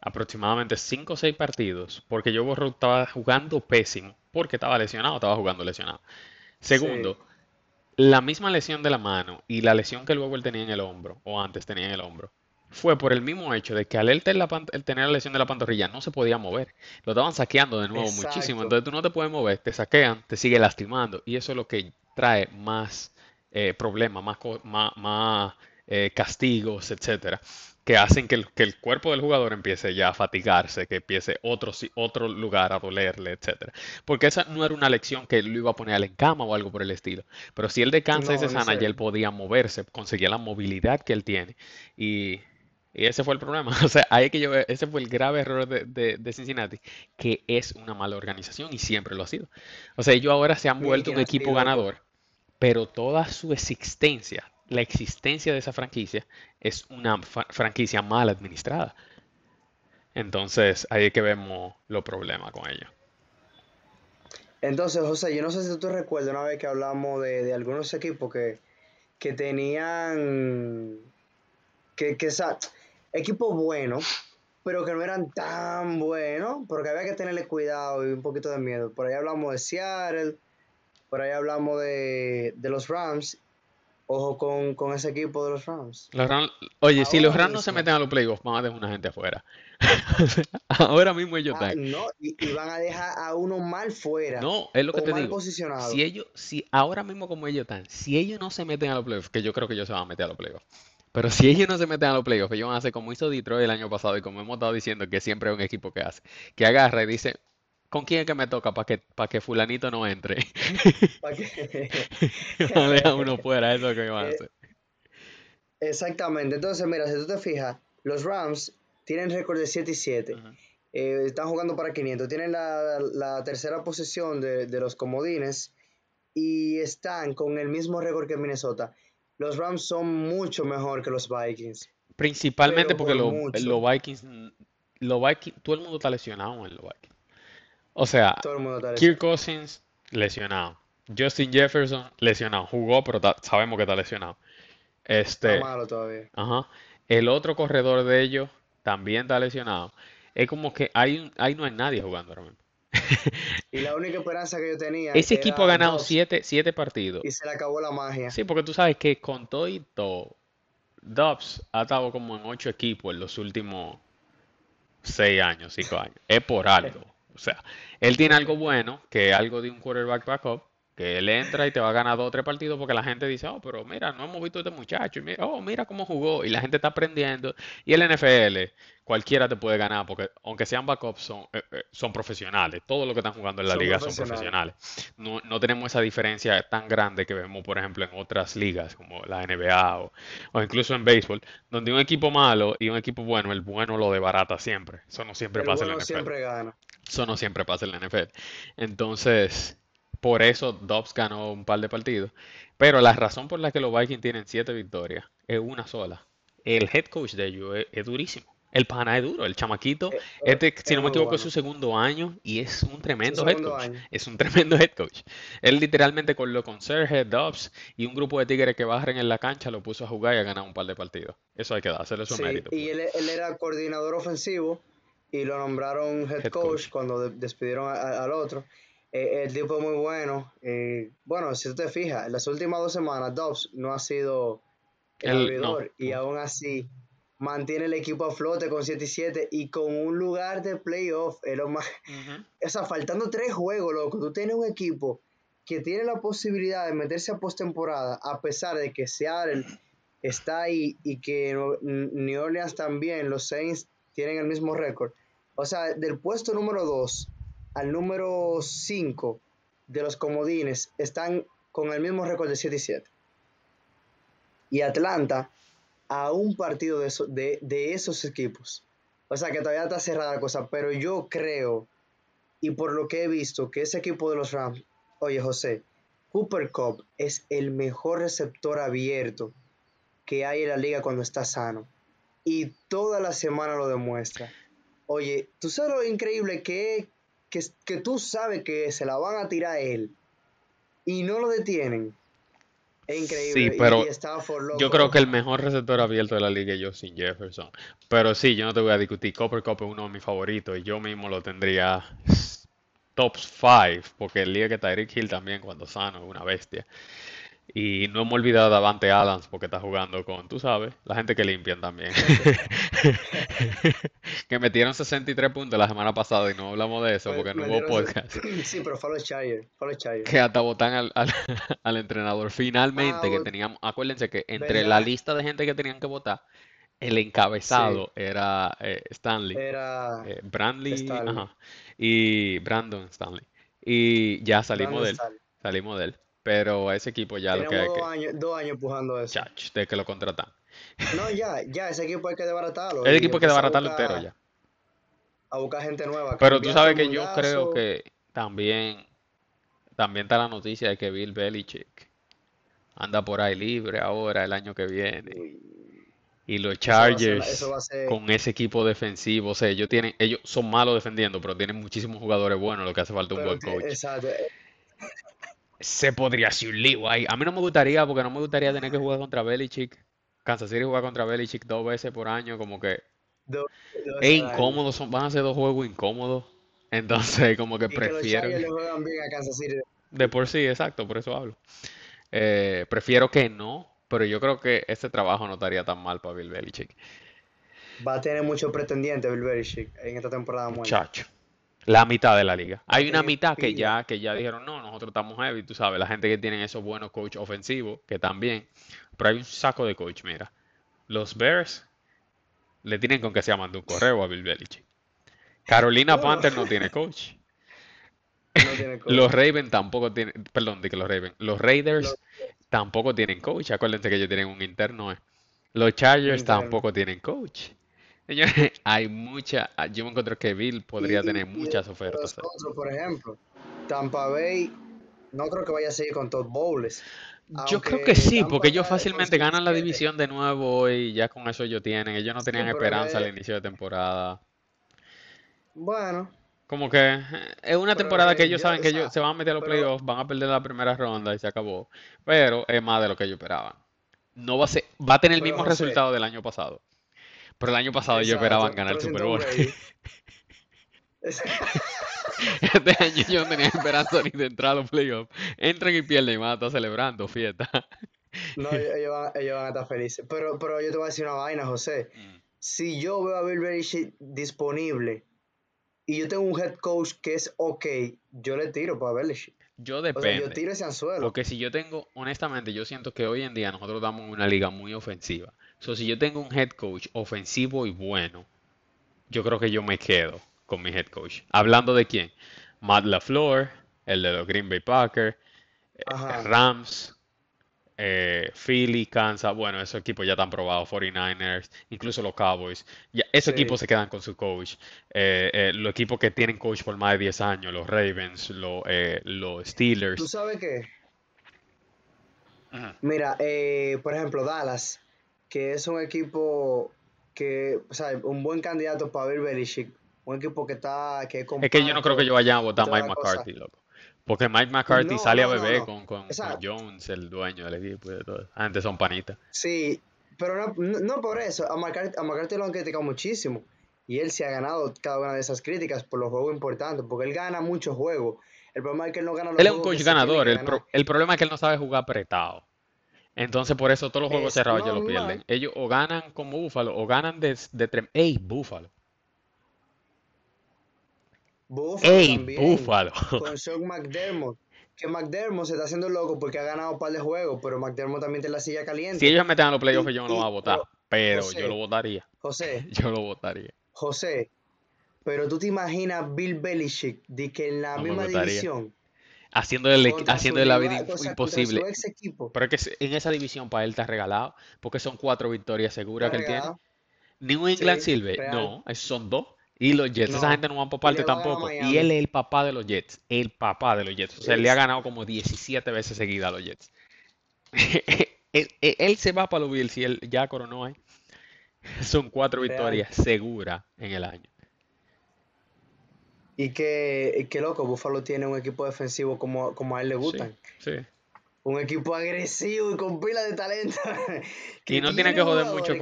aproximadamente 5 o 6 partidos porque Joe Burrow estaba jugando pésimo, porque estaba lesionado, estaba jugando lesionado. Segundo, la misma lesión de la mano y la lesión que luego él tenía en el hombro, o antes tenía en el hombro, fue por el mismo hecho de que al él tener la, él tener la lesión de la pantorrilla no se podía mover. Lo estaban saqueando de nuevo Exacto. muchísimo. Entonces tú no te puedes mover, te saquean, te sigue lastimando. Y eso es lo que trae más eh, problemas, más, más, más, eh, castigos, etcétera, que hacen que el, que el cuerpo del jugador empiece ya a fatigarse, que empiece otro, si- otro lugar a dolerle, etcétera. Porque esa no era una lección que lo iba a poner en cama o algo por el estilo. Pero si él descansa y No, se en sana, ya él podía moverse, conseguía la movilidad que él tiene. Y, y ese fue el problema. O sea, ahí que yo veo- ese fue el grave error de, de- de Cincinnati, que es una mala organización y siempre lo ha sido. O sea, ellos ahora se han vuelto ¿quién un equipo ganador, pero toda su existencia, la existencia de esa franquicia, es una franquicia mal administrada. Entonces, ahí es que vemos los problemas con ellos. Entonces, José, yo no sé si tú recuerdas una vez que hablamos de, de algunos equipos que, que tenían que, que equipos buenos, pero que no eran tan buenos, porque había que tenerle cuidado y un poquito de miedo. Por ahí hablamos de Seattle, por ahí hablamos de, de los Rams, Ojo con, con ese equipo de los Rams. Los Rams- oye, si los Rams no se meten a los playoffs, van a dejar una gente afuera. Ahora mismo ellos Ah, están. no, y, y van a dejar a uno mal fuera No, es lo que te mal digo. posicionado. Si ellos, si ahora mismo como ellos están, si ellos no se meten a los playoffs, que yo creo que ellos se van a meter a los playoffs, pero si ellos no se meten a los playoffs, ellos van a hacer como hizo Detroit el año pasado y como hemos estado diciendo que siempre es un equipo que hace, que agarra y dice, ¿con quién es que me toca para que, para que fulanito no entre? Pa' que- dejar uno fuera, eso es lo que van a Eh, hacer. Exactamente. Entonces, mira, si tú te fijas, los Rams tienen récord de 7 y 7. Ujú. Eh, están jugando para 500. Tienen la, la tercera posición de, de los comodines y están con el mismo récord que Minnesota. Los Rams son mucho mejor que los Vikings. Principalmente porque por lo- los Vikings, los Vikings, todo el mundo está lesionado en los Vikings. O sea, Kirk Cousins lesionado. Justin Jefferson lesionado. Jugó, pero sabemos que está lesionado. Este, está malo todavía. ajá. El otro corredor de ellos también está lesionado. Es como que un- ahí no hay nadie jugando ahora mismo. Y la única esperanza que yo tenía Ese equipo ha ganado siete, siete partidos. y se le acabó la magia. Sí, porque tú sabes que con todo y todo, Dobbs ha estado como en ocho equipos en los últimos seis años, cinco años. Es por algo. O sea, él tiene algo bueno, que es algo de un quarterback backup, que él entra y te va a ganar dos o tres partidos porque la gente dice, oh, pero mira, no hemos visto a este muchacho, y mira, oh, mira cómo jugó, y la gente está aprendiendo. Y el NFL, cualquiera te puede ganar, porque aunque sean backups, son, eh, eh, son profesionales. Todos los que están jugando en la Son liga son profesionales. No, no tenemos esa diferencia tan grande que vemos, por ejemplo, en otras ligas, como la NBA o, o incluso en béisbol, donde un equipo malo y un equipo bueno, el bueno lo debarata siempre. Eso no siempre El pasa en la NFL. siempre gana. Eso no siempre pasa en la NFL. Entonces, por eso Dobbs ganó un par de partidos. Pero la razón por la que los Vikings tienen siete victorias es una sola. El head coach de ellos es, es durísimo. El pana es duro. El chamaquito, Eh, este, si es no me equivoco, es bueno. su segundo año y es un tremendo head coach. año. Es un tremendo head coach. Él literalmente con lo conserje, Dobbs y un grupo de tigres que barren en la cancha lo puso a jugar y a ganar un par de partidos. Eso hay que dárselo su Sí, mérito. y pues. él, él era coordinador ofensivo y lo nombraron head, Head coach, coach. cuando de- despidieron a- a- al otro. Eh, el tipo es muy bueno. eh, bueno, si tú te fijas, en las últimas dos semanas Dobbs no ha sido el no, abridor y no. aún así mantiene el equipo a flote con 7 y 7 y con un lugar de playoff. Es lo más, o sea, faltando tres juegos, loco, tú tienes un equipo que tiene la posibilidad de meterse a postemporada, a pesar de que Seattle está ahí y que New Orleans también, los Saints tienen el mismo récord. O sea, del puesto número 2 al número 5 de los comodines están con el mismo récord de 7 y 7. Y Atlanta a un partido de, eso- de, esos equipos. O sea que todavía está cerrada la cosa, pero yo creo, y por lo que he visto, que ese equipo de los Rams, oye José, Cooper Cup es el mejor receptor abierto que hay en la liga cuando está sano. Y toda la semana lo demuestra. Oye, tú sabes lo increíble que es que, que tú sabes que se la van a tirar a él y no lo detienen. Es increíble. Sí, pero y loco. Yo creo que el mejor receptor abierto de la liga es Justin Jefferson. Pero sí, yo no te voy a discutir. Copper Cup es uno de mis favoritos y yo mismo lo tendría top 5 porque el día que Tyreek Hill también cuando sano es una bestia. Y no hemos olvidado de Davante Adams porque está jugando con, tú sabes, la gente que limpian también. Que metieron 63 puntos la semana pasada y no hablamos de eso Me- porque no hubo podcast. Sí, pero fue a los Chargers. Que hasta votan al, al, al entrenador. Finalmente, Ah, que teníamos, acuérdense que entre ¿Verdad? la lista de gente que tenían que votar, el encabezado era eh, Stanley, Era eh, Brandley, Stanley. ajá, y Brandon Stanley. Y ya salimos Brandon de él, salimos de él. Pero a ese equipo ya lo que dos años, dos años empujando eso. chach, de que lo contratan. No, ya, ya, ese equipo hay que desbaratarlo. El equipo hay que desbaratarlo entero ya. A buscar gente nueva. Pero tú sabes que yo creo que también, también está la noticia de que Bill Belichick anda por ahí libre ahora el año que viene. Uy, Y los eso va a ser- Chargers eso va a ser- con ese equipo defensivo, o sea, ellos tienen, ellos son malos defendiendo, pero tienen muchísimos jugadores buenos, lo que hace falta un pero buen coach. Exacto. Se podría hacer un lío ahí. A mí no me gustaría, porque no me gustaría tener que jugar contra Belichick. Kansas City jugar contra Belichick dos veces por año, como que dos- dos es años. incómodo, son, van a ser dos juegos incómodos. Entonces, como que Y que los prefiero. Chargers le juegan bien a Kansas City. De por sí, exacto, por eso hablo. Eh, prefiero que no, pero yo creo que ese trabajo no estaría tan mal para Bill Belichick. Va a tener muchos pretendientes Bill Belichick en esta temporada muerta. Muchacho. La mitad de la liga. Hay una tiene mitad que ya, que ya dijeron, no, nosotros estamos heavy, tú sabes, la gente que tienen esos buenos coach ofensivos, que también. Pero hay un saco de coach, mira. Los Bears le tienen con que se mandó un correo a Bill Belichick. Carolina Bueno. Panthers no tiene coach. No tiene coach. Los Ravens tampoco tienen, perdón, de que los Ravens, los Raiders Los- tampoco tienen coach. Acuérdense que ellos tienen un interno. eh. Los Chargers Interno. tampoco tienen coach. Señores, hay mucha, yo me encuentro que Bill podría Y- tener y muchas ofertas. otros, por ejemplo, Tampa Bay, no creo que vaya a seguir con Todd Bowles. Yo creo que sí, Tampa porque ellos fácilmente ganan la 17. división de nuevo y ya con eso ellos tienen. Ellos no tenían esperanza al inicio de temporada. Bueno, Como que eh, es una temporada que ellos yo- saben o que sea, ellos se van a meter a los pero- playoffs, van a perder la primera ronda y se acabó. Pero es más de lo que ellos esperaban. No va a ser, va a tener el Pero, mismo José- resultado del año pasado. Pero el año pasado exacto, esperaban ganar el Super Bowl. Este año ellos no tenían esperanza ni de entrar a los playoffs. Entran y pierden y van a estar celebrando fiesta. No, ellos, van, ellos van a estar felices. Pero, pero yo te voy a decir una vaina, José. Si yo veo a Bill Belichick disponible y yo tengo un head coach que es ok, yo le tiro para Belichick. Yo O sea, yo depende. tiro ese anzuelo. Porque si yo tengo, honestamente, yo siento que hoy en día nosotros damos una liga muy ofensiva. So, si yo tengo un head coach ofensivo y bueno, yo creo que yo me quedo con mi head coach. Hablando de quién? Matt LaFleur, el de los Green Bay Packers, eh, Ajá. Rams, eh, Philly, Kansas. Bueno, esos equipos ya están probados. 49ers, incluso los Cowboys. Ya, esos Sí. equipos se quedan con su coach. Eh, eh, los equipos que tienen coach por más de 10 años, los Ravens, los, eh, los ¿Tú Steelers. sabes qué? Ujú. Mira, eh, por ejemplo, Dallas, que es un equipo que, o sea, un buen candidato para Bill Belichick, un equipo que está, que es Es que yo no creo que yo vaya a votar a Mike cosa. McCarthy, loco. Porque Mike McCarthy No, sale a no, no, con, con. Jones, el dueño del equipo y de todo. Antes son panitas. Sí, pero no, por eso, a McCarthy, a McCarthy lo han criticado muchísimo y él se ha ganado cada una de esas críticas por los juegos importantes, porque él gana muchos juegos. El problema es que él no gana los Él es un coach ganador. El, pro- el problema es que él no sabe jugar apretado. Entonces, por eso todos los juegos Es cerrados ellos lo normal. pierden. Ellos o ganan como Búfalo o ganan de, de trem- ¡Ey, Búfalo! Buffalo ¡Ey, también, Búfalo! con Sean McDermott, que McDermott se está haciendo loco porque ha ganado un par de juegos, pero McDermott también tiene la silla caliente. Si ellos meten a los playoffs, yo no lo voy a votar. pero, Pero José, yo lo votaría. José, Yo lo votaría. José, pero tú te imaginas Bill Belichick de que en la No misma división Haciéndole, contra su haciéndole la vida rival, imp- o sea, imposible. Pero es que en esa división para él está regalado, porque son cuatro victorias seguras que él tiene. New England sí, sirve, real. no, esos son dos. Y los Jets, esa gente no van por parte va a tampoco. Y él es el papá de los Jets, el papá de los Jets. O sea, él le ha ganado como 17 veces seguidas a los Jets. Él, él- él se va para los Bills y él ya coronó ahí. Son cuatro Real. victorias seguras en el año. Y que, y que loco, Buffalo tiene un equipo defensivo como, como a él le gustan. sí. Un equipo agresivo y con pila de talento. Y no tiene que joder mucho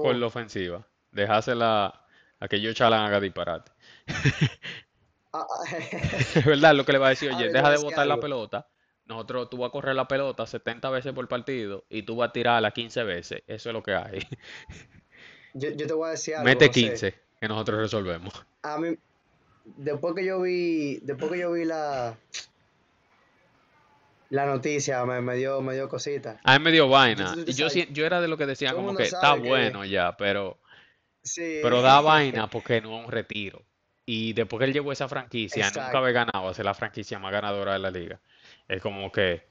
con, la ofensiva. Dejársela a que Joe Chalan haga disparate. Ah, ah, Es verdad lo que le va a decir, A oye, ver, deja de botar la pelota. Nosotros, tú vas a correr la pelota 70 veces por partido y tú vas a tirarla 15 veces. Eso es lo que hay. yo, yo te voy a decir algo, Mete José. 15 que nosotros resolvemos. A mí, después que yo vi, después que yo vi la, la noticia, me, me dio, me dio cosita. A mí me dio vaina. Y yo, sí- yo era de lo que todo el como que está que- bueno ya, pero, Sí. pero da vaina porque no es un retiro. Y después que él llevó esa franquicia, nunca había ganado ser la franquicia más ganadora de la liga. Es como que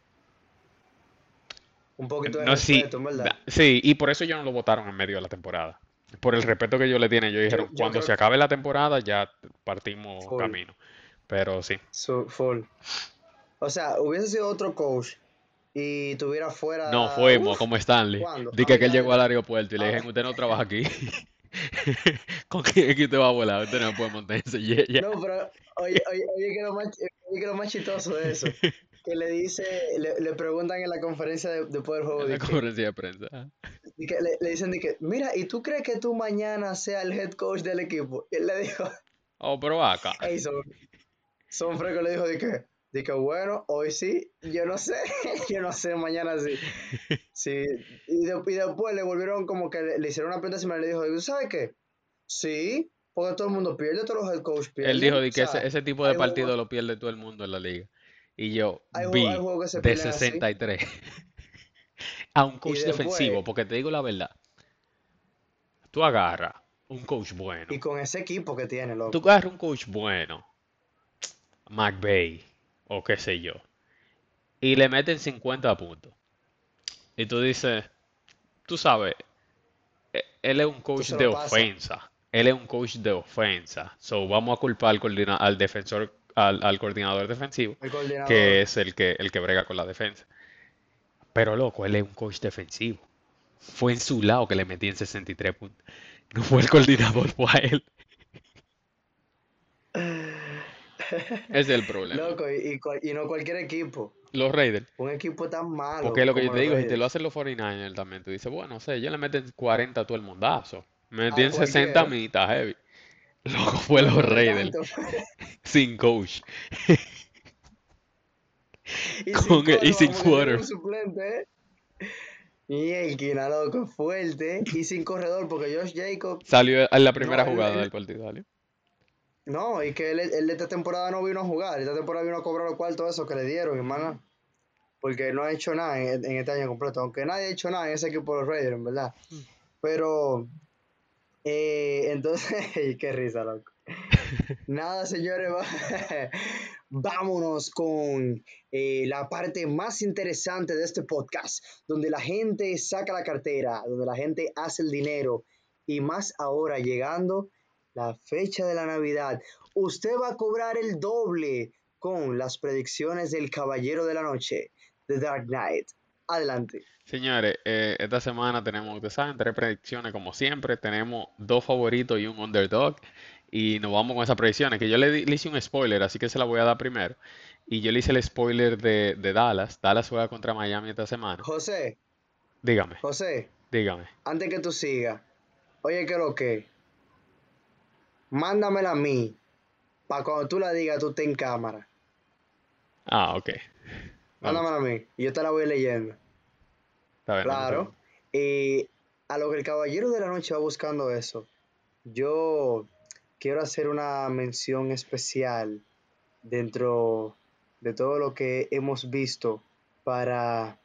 Un poquito de No, sí, respeto, en verdad. da- sí, y por eso ellos no lo votaron en medio de la temporada. Por el respeto que ellos le tienen, ellos dijeron, yo cuando creo- se acabe la temporada ya partimos Full. camino. Pero sí, full. O sea, hubiese sido otro coach y tuviera fuera. no fuimos Uf, como Stanley. Dije Ah, que él llegó al aeropuerto y le Ah. dijeron, usted no trabaja aquí. ¿Con quién es que usted va a volar? Usted no puede montar ese jet ya". No, pero oye, oye, oye, que lo más, oye que lo más chistoso de eso. Que le dice, le, le preguntan en la conferencia de, del juego, En la de que- conferencia de prensa. de que le, le dicen de que, mira, ¿y tú crees que tú mañana seas el head coach del equipo? Y él le dijo, Oh, pero acá. hey, son, son fresco le dijo de que, Dije, bueno, hoy sí, yo no sé, yo no sé, mañana sí. sí. Y, después le volvieron como que le, hicieron una pregunta y le dijo, ¿sabes qué? Sí, porque todo el mundo pierde, todos los head coach pierden. Él dijo que ese, tipo de partido lo pierde todo el mundo en la liga. Y yo vi de 63 a un coach defensivo, porque te digo la verdad, tú agarras un coach bueno. Y con ese equipo que tiene, loco. Tú agarras un coach bueno, McVeigh, o qué sé yo, y le meten 50 puntos. Y tú dices, tú sabes, e, él es un coach de ofensa. Él es un coach de ofensa. So vamos a culpar al, al defensor, al, coordinador defensivo, que es el que, el que brega con la defensa. Pero loco, él es un coach defensivo. Fue en su lado que le metí en 63 puntos. No fue el coordinador, fue a él. Ese es el problema. Loco, y, y, no cualquier equipo. Los Raiders. Un equipo tan malo. Porque lo que yo te digo, si te lo hacen los 49ers también, tú dices, bueno, no sé, yo le meten 40 a todo el mundazo. Me metí en 60 a está heavy. Loco, fue los Raiders. sin coach. y sin, y sin quarter. Suplente, ¿eh? Y el Kina, loco, fuerte. Y sin corredor, porque Josh Jacob. Salió en la primera jugada del partido, ¿vale? No, y que él, él, esta temporada no vino a jugar. Esta temporada vino a cobrar los cuartos eso que le dieron, hermano. Porque no ha hecho nada en, este año completo. Aunque nadie ha hecho nada en ese equipo de los Raiders, en verdad. Mm. Pero. Eh, entonces. qué risa, loco. Nada, señores. Vámonos con eh, la parte más interesante de este podcast, donde la gente saca la cartera, donde la gente hace el dinero y más ahora llegando la fecha de la Navidad. Usted va a cobrar el doble con las predicciones del Caballero de la Noche, The Dark Knight. Adelante. Señores, eh, esta semana tenemos, ustedes saben, tres predicciones como siempre. Tenemos dos favoritos y un underdog. Y nos vamos con esas predicciones, que yo le, hice un spoiler, así que se la voy a dar primero. Y yo le hice el spoiler de, Dallas. Dallas juega contra Miami esta semana. José. Dígame. José. Dígame. Antes que tú sigas, oye, ¿qué lo que? Mándamela a mí. Para cuando tú la digas, tú estés en cámara. Ah, ok. Mándamela a mí. Y yo te la voy leyendo. Está bien, claro. Y a lo que el caballero de la noche va buscando eso, yo quiero hacer una mención especial dentro de todo lo que hemos visto para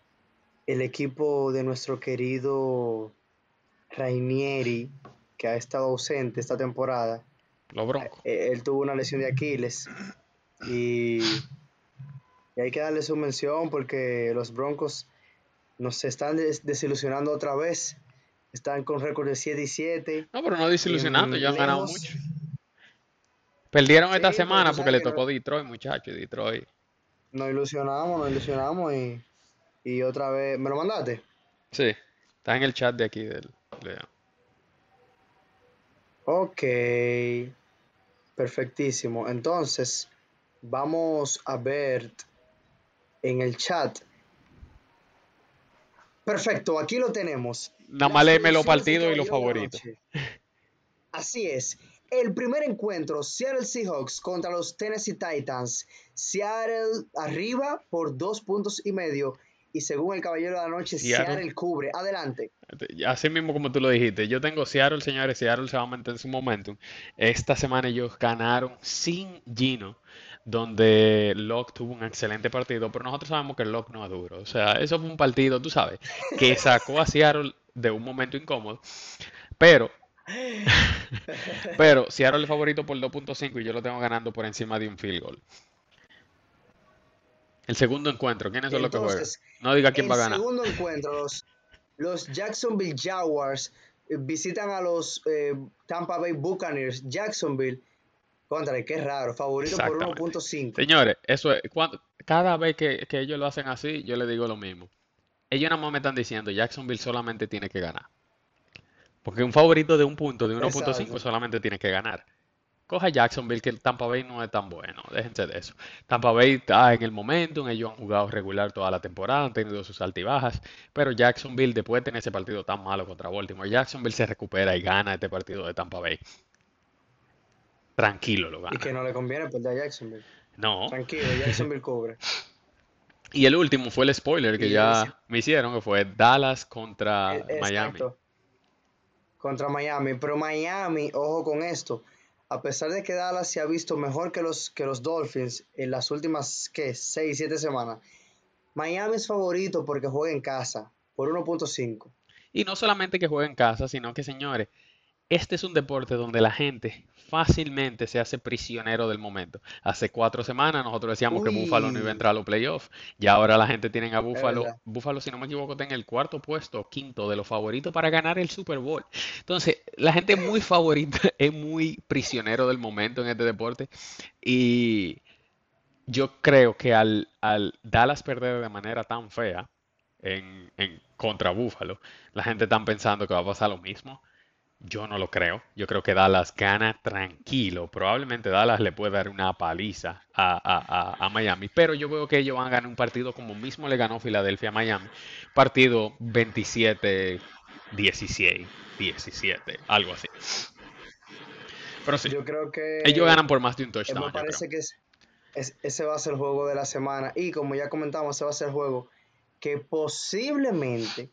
el equipo de nuestro querido Rainieri, que ha estado ausente esta temporada. Los Broncos. Eh, él tuvo una lesión de Aquiles y, hay que darle su mención porque los Broncos nos están desilusionando otra vez. Están con récord de 7 y 7. No, pero no desilusionando, ya han ganado mucho. Perdieron esta semana porque le tocó Detroit, muchachos, Detroit. Nos ilusionamos, nos ilusionamos y, y otra vez. ¿Me lo mandaste? Sí, está en el chat de aquí del Leo. Ok, perfectísimo. Entonces, vamos a ver en el chat. Perfecto, aquí lo tenemos. Nada más léeme los partidos y los favoritos. Así es. El primer encuentro, Seattle Seahawks contra los Tennessee Titans. Seattle arriba por dos puntos y medio. Y según el Caballero de la Noche, Seattle, cubre. Adelante. Así mismo como tú lo dijiste. Yo tengo Seattle, señores. Seattle se va a mantener en su momentum. Esta semana ellos ganaron sin Gino donde Locke tuvo un excelente partido, pero nosotros sabemos que Locke no es duro. O sea, eso fue un partido, tú sabes, que sacó a Seattle de un momento incómodo. Pero Pero ahora el favorito por 2.5 y yo lo tengo ganando por encima de un field goal. El segundo encuentro, ¿quiénes son los que juegan? No diga quién va a ganar. El segundo encuentro, los, Jacksonville Jaguars eh, visitan a los eh, Tampa Bay Buccaneers. Jacksonville, contra qué raro, favorito por 1.5. Señores, eso es, cuando, cada vez que, que ellos lo hacen así, yo le digo lo mismo. Ellos nada más me están diciendo, Jacksonville solamente tiene que ganar. Porque un favorito de un punto, de 1.5, solamente tiene que ganar. Coja Jacksonville, que el Tampa Bay no es tan bueno. Déjense de eso. Tampa Bay está en el momento, ellos han jugado regular toda la temporada, han tenido sus altibajas. Pero Jacksonville, después de tener ese partido tan malo contra Baltimore, Jacksonville se recupera y gana este partido de Tampa Bay. Tranquilo lo gana. Y que no le conviene perder a Jacksonville. No. Tranquilo, Jacksonville cubre. Y el último fue el spoiler que Y ya ese- me hicieron, que fue Dallas contra E- Miami. exacto. Contra Miami. Pero Miami, ojo con esto. A pesar de que Dallas se ha visto mejor que los, que los Dolphins en las últimas, ¿qué? 6, 7 semanas. Miami es favorito porque juega en casa por 1.5. Y no solamente que juegue en casa, sino que, señores, este es un deporte donde la gente fácilmente se hace prisionero del momento. Hace cuatro semanas nosotros decíamos que Buffalo no iba a entrar a los playoffs. Y ahora la gente tiene a verdad. Buffalo, si no me equivoco, está en el cuarto puesto, quinto de los favoritos para ganar el Super Bowl. Entonces, la gente es muy favorita, es muy prisionero del momento en este deporte. Y yo creo que al, al Dallas perder de manera tan fea en, en contra Buffalo, la gente está pensando que va a pasar lo mismo. Yo no lo creo. Yo creo que Dallas gana tranquilo. Probablemente Dallas le puede dar una paliza a, a- a- a Miami. Pero yo veo que ellos van a ganar un partido como mismo le ganó Filadelfia a Miami. Partido 27, 16, 17, algo así. Pero sí, Yo creo que ellos ganan por más de un touchdown, me parece que es- es- ese va a ser el juego de la semana. Y como ya comentamos, ese va a ser el juego que posiblemente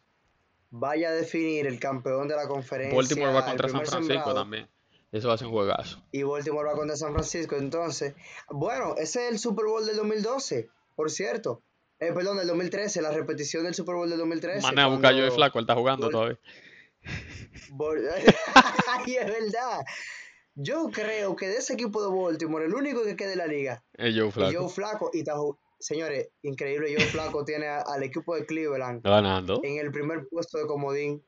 vaya a definir el campeón de la conferencia. Baltimore va contra San Francisco sembrado, también. Eso va a ser un juegazo. Y Baltimore va contra San Francisco. Entonces, bueno, ese es el Super Bowl del 2012, por cierto. Eh, perdón, del 2013, la repetición del Super Bowl del 2013. Mané a buscar yo de flaco, él está jugando Bol- todavía. Bol- Ay, es verdad. Yo creo que de ese equipo de Baltimore, el único que queda en la liga, Es Joe y Flaco. Joe Flaco, y está señores, increíble, Joe Flaco tiene a- al equipo de Cleveland Ganando. en el primer puesto de comodín,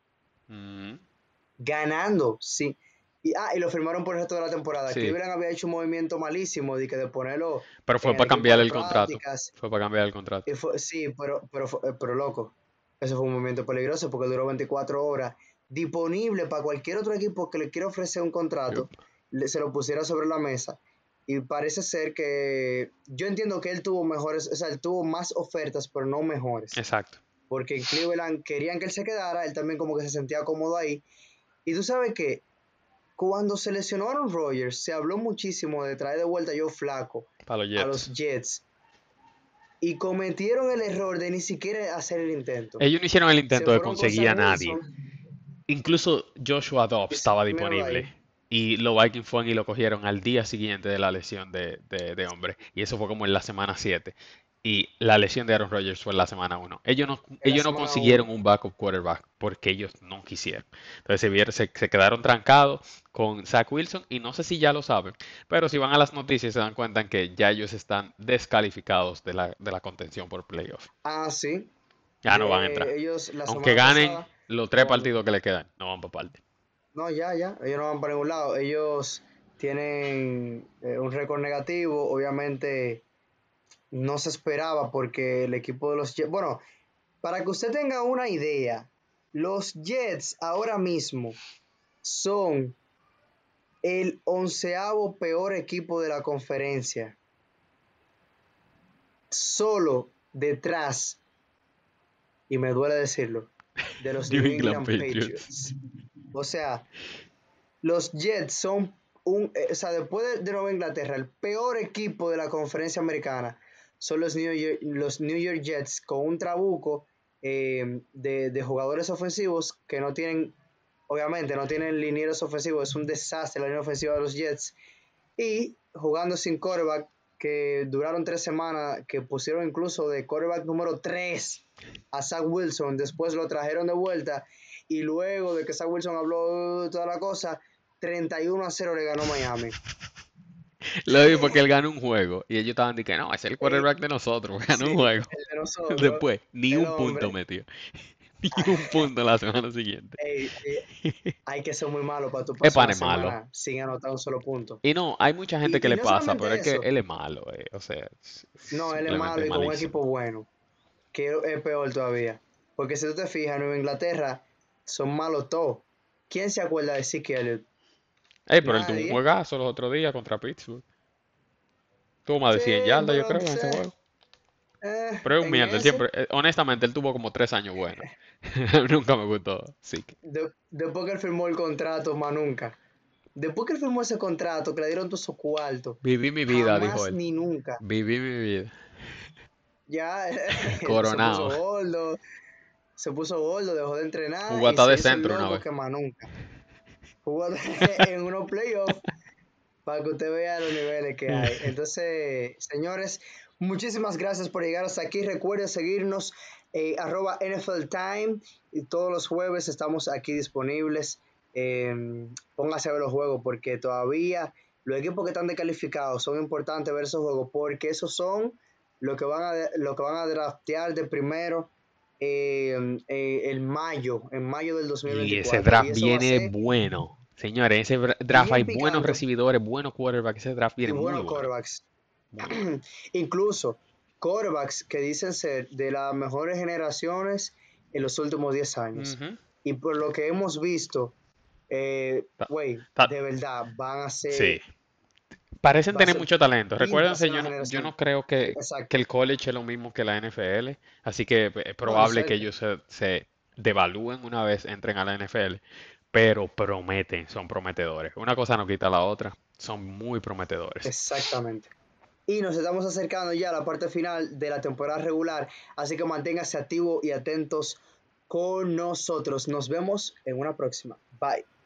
Mm, ganando, sí. Y, ah, y lo firmaron por el resto de la temporada. Sí. Cleveland había hecho un movimiento malísimo de que de ponerlo Pero fue para cambiar el contrato. Fue para cambiar el contrato. Y fue- sí, pero, pero, fue- eh, pero loco, eso fue un movimiento peligroso porque duró 24 horas. Disponible para cualquier otro equipo que le quiera ofrecer un contrato, le- se lo pusiera sobre la mesa. Y parece ser que yo entiendo que él tuvo mejores, o sea, él tuvo más ofertas, pero no mejores. Exacto. Porque en Cleveland querían que él se quedara, él también como que se sentía cómodo ahí. Y tú sabes que cuando se lesionó Aaron Rodgers, se habló muchísimo de traer de vuelta a Joe Flaco Para los a los Jets. Y cometieron el error de ni siquiera hacer el intento. Ellos no hicieron el Se intento de conseguir a nadie. Incluso Joshua Dobbs estaba ahí. Y los Vikings fueron y lo cogieron al día siguiente de la lesión de, de, de hombre. Y eso fue como en la semana 7. Y la lesión de Aaron Rodgers fue en la semana 1. Ellos no, la ellos no consiguieron uno. un backup quarterback porque ellos no quisieron. Entonces se, vieron- se, se quedaron trancados con Zach Wilson. Y no sé si ya lo saben. Pero si van a las noticias se dan cuenta que ya ellos están descalificados de la, de la contención por playoff. Ah, sí. Ya no Eh, van a entrar. Ellos la Aunque ganen pasada- los tres no partidos que le quedan, no van para parte. No, ya, ya. Ellos no van para ningún lado. Ellos tienen eh, un récord negativo. Obviamente no se esperaba porque el equipo de los Jets. Bueno, para que usted tenga una idea, los Jets ahora mismo son el onceavo peor equipo de la conferencia. Solo detrás, y me duele decirlo, de los New England England Patriots. Patriots. O sea, los Jets son un, eh, o sea, después de, Nueva Inglaterra, el peor equipo de la conferencia americana son los New York, los New York Jets con un trabuco eh, de, jugadores ofensivos que no tienen, obviamente, no tienen linieros ofensivos, es un desastre la línea ofensiva de los Jets. Y jugando sin quarterback, que duraron tres semanas, que pusieron incluso de quarterback número 3 a Zach Wilson, después lo trajeron de vuelta y luego de que Zach Wilson habló de toda la cosa, 31 a 0 le ganó Miami. Lo vi porque él ganó un juego y ellos estaban diciendo, no, es el quarterback de nosotros, ganó Sí, un juego. el de nosotros. Después, ni un punto metió. Ni un punto la semana siguiente. Ey, ey, hay que ser muy malo para tu pasar es malo. sin anotar un solo punto. Y no, hay mucha gente Y- que y le no pasa, pero es que él es malo, eh, O sea, No, él es malo y con un equipo bueno. Que es peor todavía. Porque si tú te fijas, Nueva Inglaterra son malos todos. ¿Quién se acuerda de Zeke Elliott? Ey, pero él tuvo un juegazo los otros días contra Pittsburgh. Tuvo más de 100 Sí, yardas, yo creo, en ese juego. Eh, Pero es un mierda, siempre, eh, honestamente, él tuvo como tres años buenos. Nunca me gustó, sí. de- después que él firmó el contrato, más nunca. Después que él firmó ese contrato, que le dieron todo su cuarto. Viví mi vida, jamás dijo él. ni nunca. Viví mi vida. Ya Coronado. Se puso gordo, dejó de entrenar. Jugó hasta de centro una vez. más nunca. Jugó en unos playoffs para que usted vea los niveles que hay. Entonces, señores, muchísimas gracias por llegar hasta aquí. Recuerden seguirnos eh, arroba NFL Time y todos los jueves estamos aquí disponibles. Eh, póngase a ver los juegos porque todavía los equipos que están descalificados son importantes ver esos juegos porque esos son los que van a, lo que van a draftear de primero eh, eh, en mayo, en mayo del 2024. Y ese draft viene ser- bueno. Señores, ese draft hay buenos recibidores, buenos quarterbacks. Ese draft y viene muy buenos quarterbacks. muy bueno. Incluso quarterbacks que dicen ser de las mejores generaciones en los últimos 10 años. Y por lo que hemos visto, eh, güey, de verdad, van a ser... Sí. Parecen tener ser mucho talento. Recuérdense, esa yo no, yo no creo que, que el college es lo mismo que la NFL. Así que es probable que ellos se, se devalúen una vez entren a la NFL. Pero prometen, son prometedores. Una cosa no quita la otra. Son muy prometedores. Exactamente. Y nos estamos acercando ya a la parte final de la temporada regular, así que manténgase activo y atentos con nosotros. Nos vemos en una próxima. Bye.